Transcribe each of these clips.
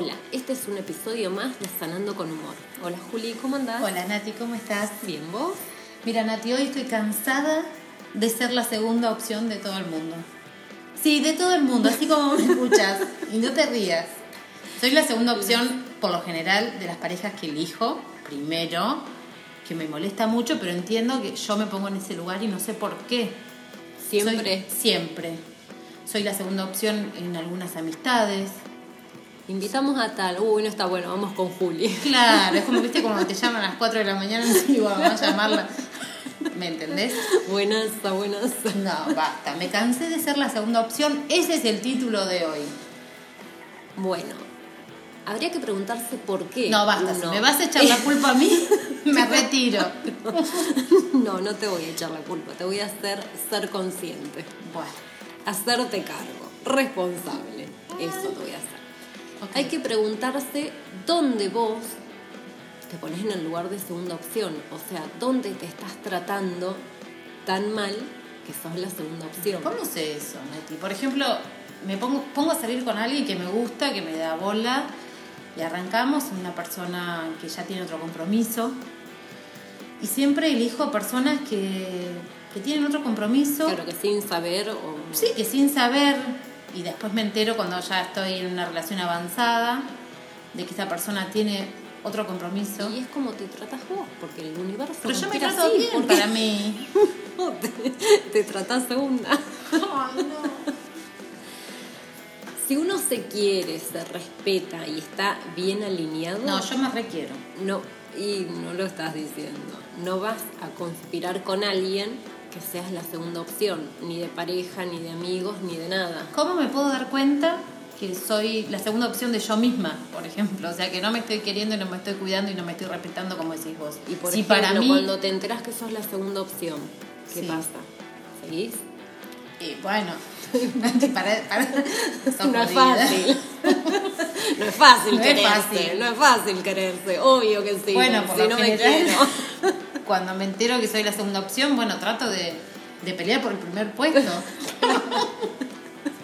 Hola, este es un episodio más de Sanando con Humor. Hola Juli, ¿cómo andás? Hola Nati, ¿cómo estás? Bien, ¿vos? Mira Nati, hoy estoy cansada de ser la segunda opción de todo el mundo. Sí, de todo el mundo, así como me escuchas. Y no te rías. Soy la segunda opción, por lo general, de las parejas que elijo, primero, que me molesta mucho, pero entiendo que yo me pongo en ese lugar y no sé por qué. Siempre. Soy- siempre. Soy la segunda opción en algunas amistades. Invitamos a tal. Uy, no está bueno, vamos con Juli. Claro, es como viste cuando te llaman a las 4 de la mañana y vamos a llamarla. ¿Me entendés? Buenas, buenas. No, basta, me cansé de ser la segunda opción. Ese es el título de hoy. Bueno, habría que preguntarse por qué. No, basta, si uno- me vas a echar la culpa a mí, me retiro. No, no te voy a echar la culpa, te voy a hacer ser consciente. Bueno, Hacerte cargo, responsable. Eso te voy a Hay que preguntarse dónde vos te pones en el lugar de segunda opción. O sea, dónde te estás tratando tan mal que sos la segunda opción. ¿Cómo sé eso, Neti? Por ejemplo, me pongo, pongo a salir con alguien que me gusta, que me da bola, y arrancamos, una persona que ya tiene otro compromiso. Y siempre elijo personas que, que tienen otro compromiso. Claro que sin saber o... Sí, que sin saber, y después me entero cuando ya estoy en una relación avanzada, de que esa persona tiene otro compromiso. Y es como te tratas vos, porque el universo... Pero yo me trato así, bien porque para mí. te, te tratás segunda. Ay, no. Si uno se quiere, se respeta y está bien alineado... No, yo me requiero. No, y no lo estás diciendo. No vas a conspirar con alguien que seas la segunda opción, ni de pareja, ni de amigos, ni de nada. ¿Cómo me puedo dar cuenta que soy la segunda opción de yo misma, por ejemplo? O sea, que no me estoy queriendo y no me estoy cuidando y no me estoy respetando como decís vos. Y por si ejemplo, para mí... cuando te enteras que sos la segunda opción, ¿qué Sí. pasa? ¿Seguís? Y bueno, para, para, sos no es fácil. no es fácil No es quererse. fácil. No es fácil quererse. Obvio que sí. Bueno, por si no me quiero. Cuando me entero que soy la segunda opción, bueno, trato de, de pelear por el primer puesto.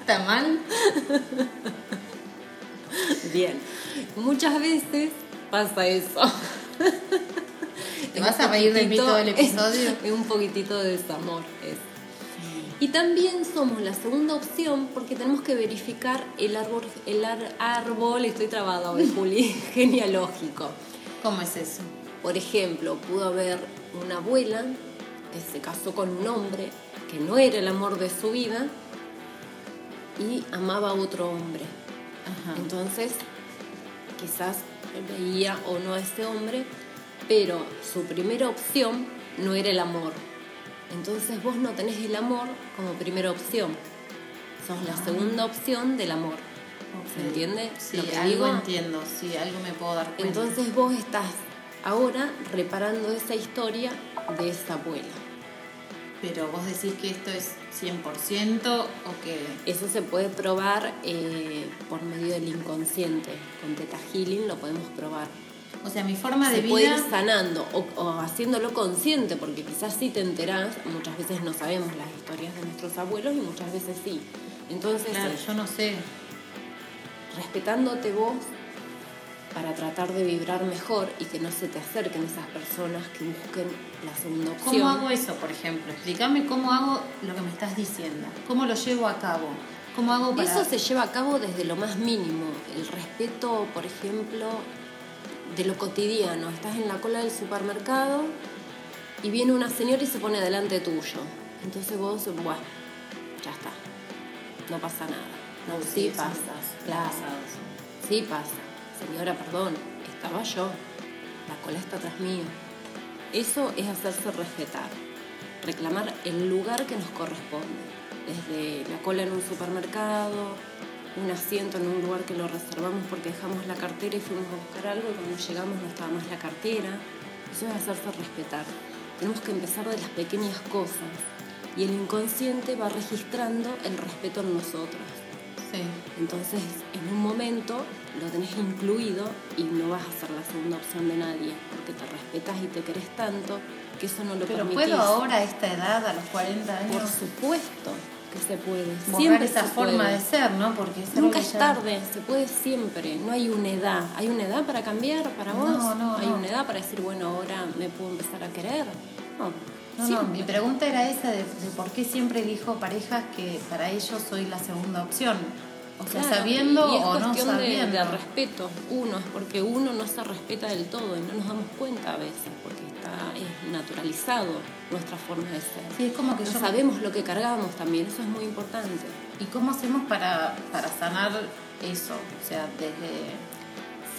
¿Está mal? Bien. Muchas veces pasa eso. ¿Te vas a reír de mí todo el episodio? Es un poquitito de desamor. es. Y también somos la segunda opción porque tenemos que verificar el árbol, el árbol, estoy trabada hoy, Juli, genealógico. ¿Cómo es eso? Por ejemplo, pudo haber una abuela que se casó con un hombre que no era el amor de su vida y amaba a otro hombre. Ajá. Entonces, quizás veía o no a ese hombre, pero su primera opción no era el amor. Entonces vos no tenés el amor como primera opción. Sos la segunda opción del amor. ¿Se entiende Sí, lo que algo digo? entiendo, sí, algo me puedo dar cuenta. Entonces vos estás ahora reparando esa historia de esa abuela. Pero vos decís que esto es 100% o que... Eso se puede probar eh, por medio del inconsciente. Con Teta Healing lo podemos probar. O sea, mi forma de se puede ir sanando o, o haciéndolo consciente, porque quizás sí te enterás, muchas veces no sabemos las historias de nuestros abuelos y muchas veces sí. Entonces, Claro, eh, yo no sé. respetándote vos para tratar de vibrar mejor y que no se te acerquen esas personas que busquen la segunda opción. ¿Cómo hago eso, por ejemplo? Explícame cómo hago lo que me estás diciendo. ¿Cómo lo llevo a cabo? ¿Cómo hago para...? Eso se lleva a cabo desde lo más mínimo. El respeto, por ejemplo, de lo cotidiano. Estás en la cola del supermercado y viene una señora y se pone delante tuyo. Entonces vos, bueno, ya está. No pasa nada. No, sí, eso pasa. Claro. Sí pasa. Señora, perdón, estaba yo. La cola está atrás mío. Eso es hacerse respetar. Reclamar el lugar que nos corresponde. Desde la cola en un supermercado, un asiento en un lugar que lo reservamos porque dejamos la cartera y fuimos a buscar algo y cuando llegamos no estaba más la cartera. Eso es hacerse respetar. Tenemos que empezar de las pequeñas cosas y el inconsciente va registrando el respeto en nosotros. Sí. Entonces, en un momento lo tenés incluido y no vas a ser la segunda opción de nadie, porque te respetas y te querés tanto que eso no lo Pero permitís. ¿puedo ahora a esta edad, a los 40 Por años? supuesto. que se puede. Borrar siempre esa se forma puede. de ser, ¿no? Porque es Nunca es ya- tarde, se puede siempre, no hay una edad. ¿Hay una edad para cambiar para vos? No, no, ¿Hay no. una edad para decir, bueno, ahora me puedo empezar a querer? No, No, mi pregunta era esa de, de por qué siempre elijo parejas que para ellos soy la segunda opción. O sea, Claro, sabiendo y es o no de- sabiendo. De, respeto, uno, es porque uno no se respeta del todo y no nos damos cuenta a veces, porque está es naturalizado nuestra forma de ser. Sí, es como que no yo- sabemos lo que cargamos también, eso es muy importante. ¿Y cómo hacemos para, para sanar eso? O sea, desde...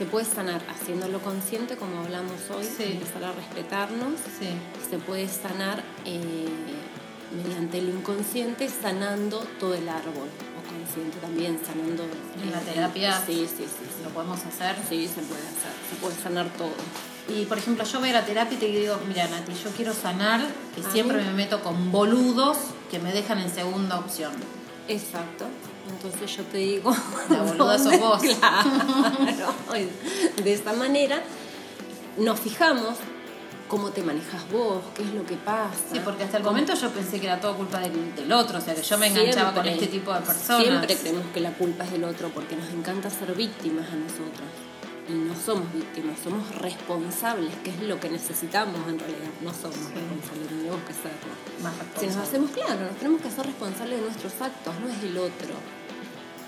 Se puede sanar haciéndolo consciente, como hablamos hoy, Sí. empezar a respetarnos. Sí. Se puede sanar eh, mediante el inconsciente, sanando todo el árbol. O consciente también, sanando. En la eh, terapia. Sí, sí, sí. Lo podemos hacer. Sí, se puede hacer, se puede sanar todo. Y por ejemplo, yo voy a la terapia y te digo, mira Nati, yo quiero sanar, que siempre me meto con boludos que me dejan en segunda opción. Exacto. Entonces yo te digo. La boluda sos vos. Claro. De esta manera nos fijamos cómo te manejas vos, qué es lo que pasa. Sí, porque hasta el cómo- momento yo pensé que era todo culpa del, del otro, o sea, que yo me enganchaba con este tipo de personas. Siempre creemos que la culpa es del otro porque nos encanta ser víctimas a nosotras. Y no somos víctimas, somos responsables, que es lo que necesitamos en realidad. No somos responsables, tenemos que serlo. Más Si nos hacemos claro, nos tenemos que hacer responsables de nuestros actos, no es el otro.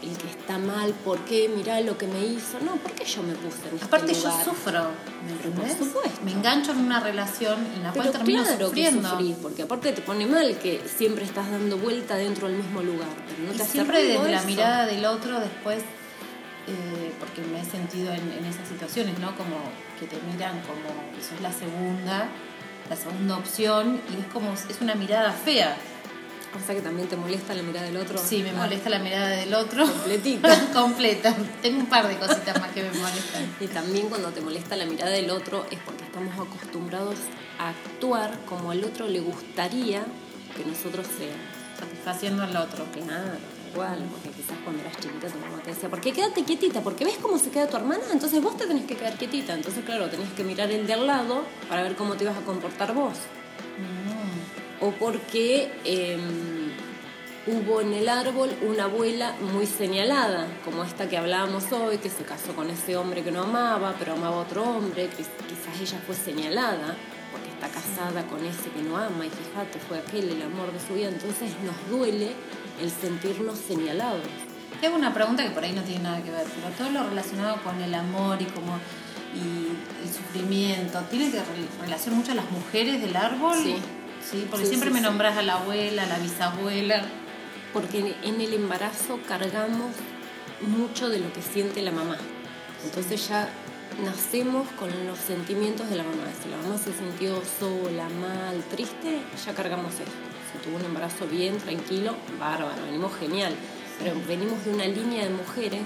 El que está mal, ¿por qué? Mirá lo que me hizo. No, ¿por qué yo me puse en este Aparte yo lugar? sufro, ¿me por supuesto. Me engancho en una relación en la Pero cual termino claro sufriendo. que sufrís, porque aparte te pone mal que siempre estás dando vuelta dentro del mismo lugar, pero no Y te siempre desde la mirada del otro después, eh, porque me he sentido en, en esas situaciones, ¿no? Como que te miran como que sos la segunda, la segunda opción, y es como, es una mirada fea. O sea que también te molesta la mirada del otro. Sí, me Ah, molesta la mirada del otro. Completita. Completa. Tengo un par de cositas más que me molestan. Y también cuando te molesta la mirada del otro es porque estamos acostumbrados a actuar como al otro le gustaría que nosotros seamos. Satisfaciendo al otro. Claro, igual, porque quizás cuando eras chiquita tu mamá te decía, ¿por qué quédate quietita? Porque ves cómo se queda tu hermana, entonces vos te tenés que quedar quietita. Entonces, claro, tenés que mirar el de al lado para ver cómo te ibas a comportar vos. Mm. O porque eh, hubo en el árbol una abuela muy señalada, como esta que hablábamos hoy, que se casó con ese hombre que no amaba, pero amaba a otro hombre, que quizás ella fue señalada porque está casada con ese que no ama y fíjate, fue aquel el amor de su vida, entonces nos duele el sentirnos señalados. Te hago una pregunta que por ahí no tiene nada que ver, pero todo lo relacionado con el amor y como y el sufrimiento, ¿tiene que re- relación mucho a las mujeres del árbol? Sí. Sí, porque Sí, siempre sí, me nombras a la abuela, a la bisabuela. porque en el embarazo cargamos mucho de lo que siente la mamá. Entonces ya nacemos con los sentimientos de la mamá. Si la mamá se sintió sola, mal, triste, ya cargamos esto. Si tuvo un embarazo bien, tranquilo, bárbaro, venimos genial. Pero venimos de una línea de mujeres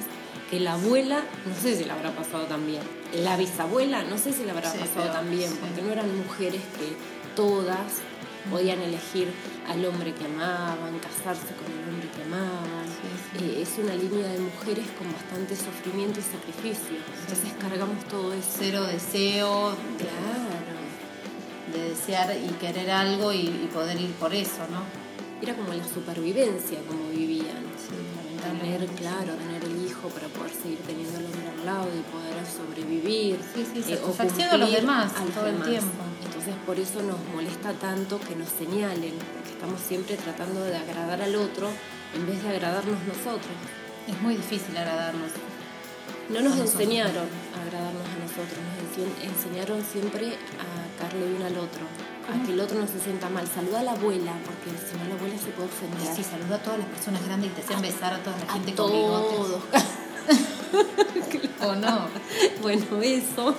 que la abuela, no sé si la habrá pasado tan bien. La bisabuela, no sé si la habrá Sí, pasado bien, sí. porque no eran mujeres que todas podían elegir al hombre que amaban, casarse con el hombre que amaban. Sí. Eh, es una línea de mujeres con bastante sufrimiento y sacrificio. Entonces cargamos todo eso. Cero deseo Claro. De desear y querer algo y, y poder ir por eso, ¿no? Era como la supervivencia, como vivían. Sí, Tener, claro, tener el hijo para poder seguir teniendo al hombre al lado y poder sobrevivir. Sí, sí, eh, o a los demás todo el demás. tiempo. Entonces por eso nos molesta tanto que nos señalen, porque estamos siempre tratando de agradar al otro en vez de agradarnos nosotros. Es muy difícil agradarnos. No nos enseñaron a agradarnos nosotros, nos enseñaron siempre a caerle bien al otro, a que el otro no se sienta mal. Saluda a la abuela, porque si no la abuela se puede ofender. Sí, saluda a todas las personas grandes y te hacen besar a toda la a gente con bigotes. todos. ¿O no? bueno, eso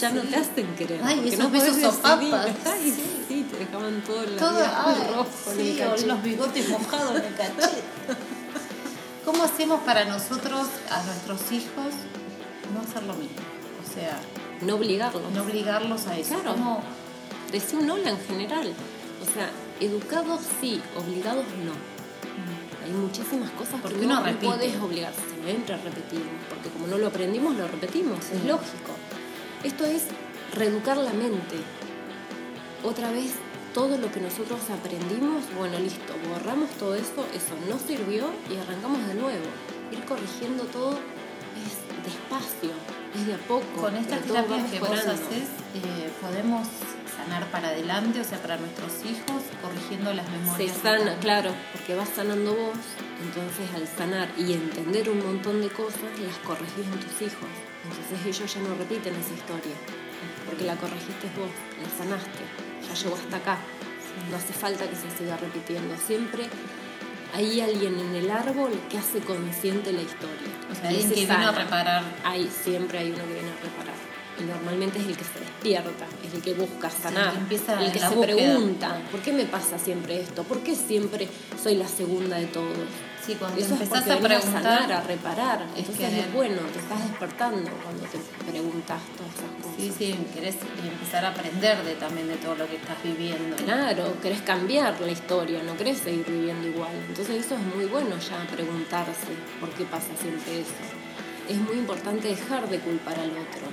ya no te hacen querer. Ay, esos no besos sopapas. Ay, sí, te dejaban todo el Todo, ay, rojo en el sí, cachete. los bigotes mojados en el cachete. ¿Cómo hacemos para nosotros, a nuestros hijos, no hacer lo mismo? O sea, No obligarlos. no obligarlos a eso. Claro. ¿Cómo? Decía un hola en general. O sea, educados sí, obligados no. Hay muchísimas cosas Porque que no, podés obligar. Siempre repetimos, porque como no lo aprendimos, lo repetimos. Es lógico. Esto es reeducar la mente. Otra vez todo lo que nosotros aprendimos, bueno, listo, borramos todo eso, eso no sirvió y arrancamos de nuevo. Ir corrigiendo todo es despacio, es de a poco. Con estas terapias que vos haces, eh, podemos sanar para adelante, o sea, para nuestros hijos, corrigiendo las Se memorias. sana, claro, porque vas sanando vos, entonces al sanar y entender un montón de cosas, las corregís en tus hijos. Entonces ellos ya no repiten esa historia, porque la corregiste vos, la sanaste, ya llegó hasta acá. No hace falta que se siga repitiendo. Siempre hay alguien en el árbol que hace consciente la historia. O sea, alguien se que vino a reparar. Hay, siempre hay uno que viene a reparar. Y normalmente es el que se despierta, es el que busca sanar, que el que se búsqueda. pregunta, ¿por qué me pasa siempre esto? ¿Por qué siempre soy la segunda de todos? Sí, cuando Eso es empezás a preguntar, sanar, a reparar. es Entonces es bueno, te estás despertando cuando te preguntas todas esas cosas. Sí, sí, querés empezar a aprender de, también de todo lo que estás viviendo. Claro, querés cambiar la historia, no querés seguir viviendo igual. Entonces eso es muy bueno ya preguntarse por qué pasa siempre eso. Es muy importante dejar de culpar al otro.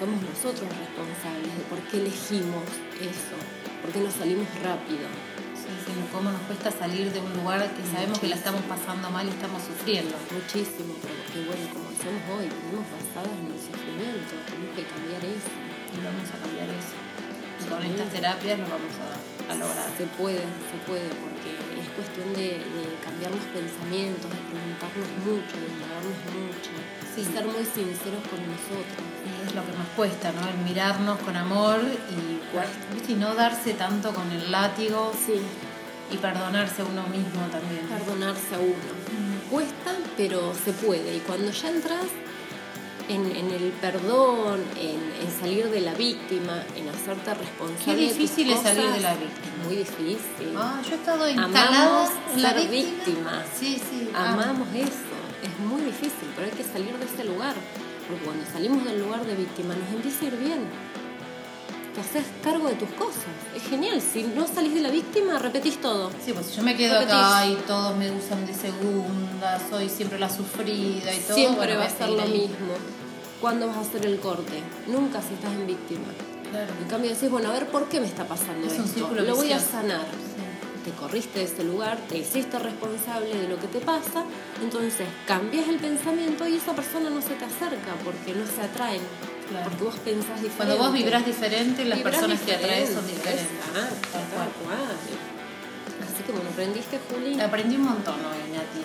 Somos nosotros responsables de por qué elegimos eso, por qué nos salimos rápido. Sí, sí, cómo nos cuesta salir de un lugar que sabemos que la estamos pasando mal y estamos sufriendo. Muchísimo, pero porque bueno, decíamos hoy, vivimos basadas en el sufrimiento, tenemos que cambiar eso. Y vamos a cambiar eso. Y con estas terapias lo vamos a, a lograr. Se puede, se puede, porque es cuestión de, de cambiar los pensamientos, de preguntarnos mucho, de indagarnos mucho, Sí. y ser muy sinceros con nosotros. Es lo que más cuesta, ¿no? El mirarnos con amor y, ¿viste? y no darse tanto con el látigo Sí, y perdonarse a uno mismo también. perdonarse a uno. Cuesta, pero se puede. Y cuando ya entras en, en el perdón, en, en salir de la víctima, en hacerte responsable. Qué de tus difícil es salir de la víctima. es Muy difícil. Ah, yo he estado instalada Amamos en la ser víctima. víctimas. Sí, sí. ah. Amamos eso. Es muy difícil, pero hay que salir de ese lugar. Porque cuando salimos del lugar de víctima nos empieza a ir bien. Te haces cargo de tus cosas. Es genial. Si no salís de la víctima, repetís todo. Sí, pues yo me quedo Repetís. acá y todos me usan de segunda, soy siempre la sufrida y todo. Siempre bueno, va a ser lo mismo. ¿Cuándo vas a hacer el corte? Nunca si estás en víctima. Claro. En cambio decís, bueno, a ver, ¿por qué me está pasando Es un esto? círculo Lo voy a sanar. Sí. Te corriste de ese lugar, te hiciste responsable de lo que te pasa, entonces cambias el pensamiento y esa persona no se te acerca porque no se atraen. Claro. Porque vos pensás diferente. Cuando vos vibrás diferente, las Vibrás personas que atraes son diferente, diferentes. Tal cual. Así que bueno, aprendiste, Juli. Aprendí un montón hoy, Nati.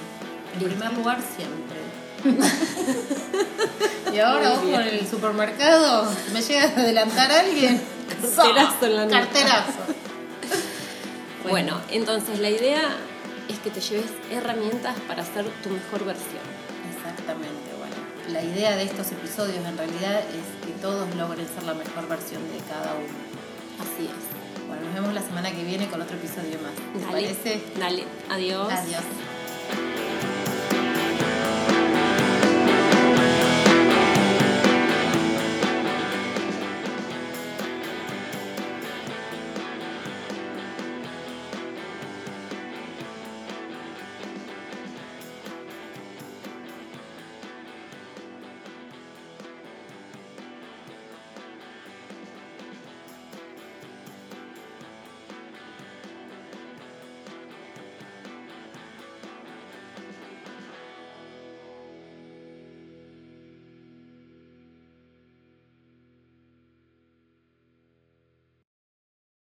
En ¿Viste? primer lugar, siempre. y ahora vos con el supermercado, me llega a adelantar alguien. Carterazo en la nuca. Carterazo. Bueno, entonces la idea es que te lleves herramientas para hacer tu mejor versión. La idea de estos episodios en realidad es que todos logren ser la mejor versión de cada uno. Así es. Bueno, nos vemos la semana que viene con otro episodio más. ¿Te Dale, parece? dale, adiós. Adiós.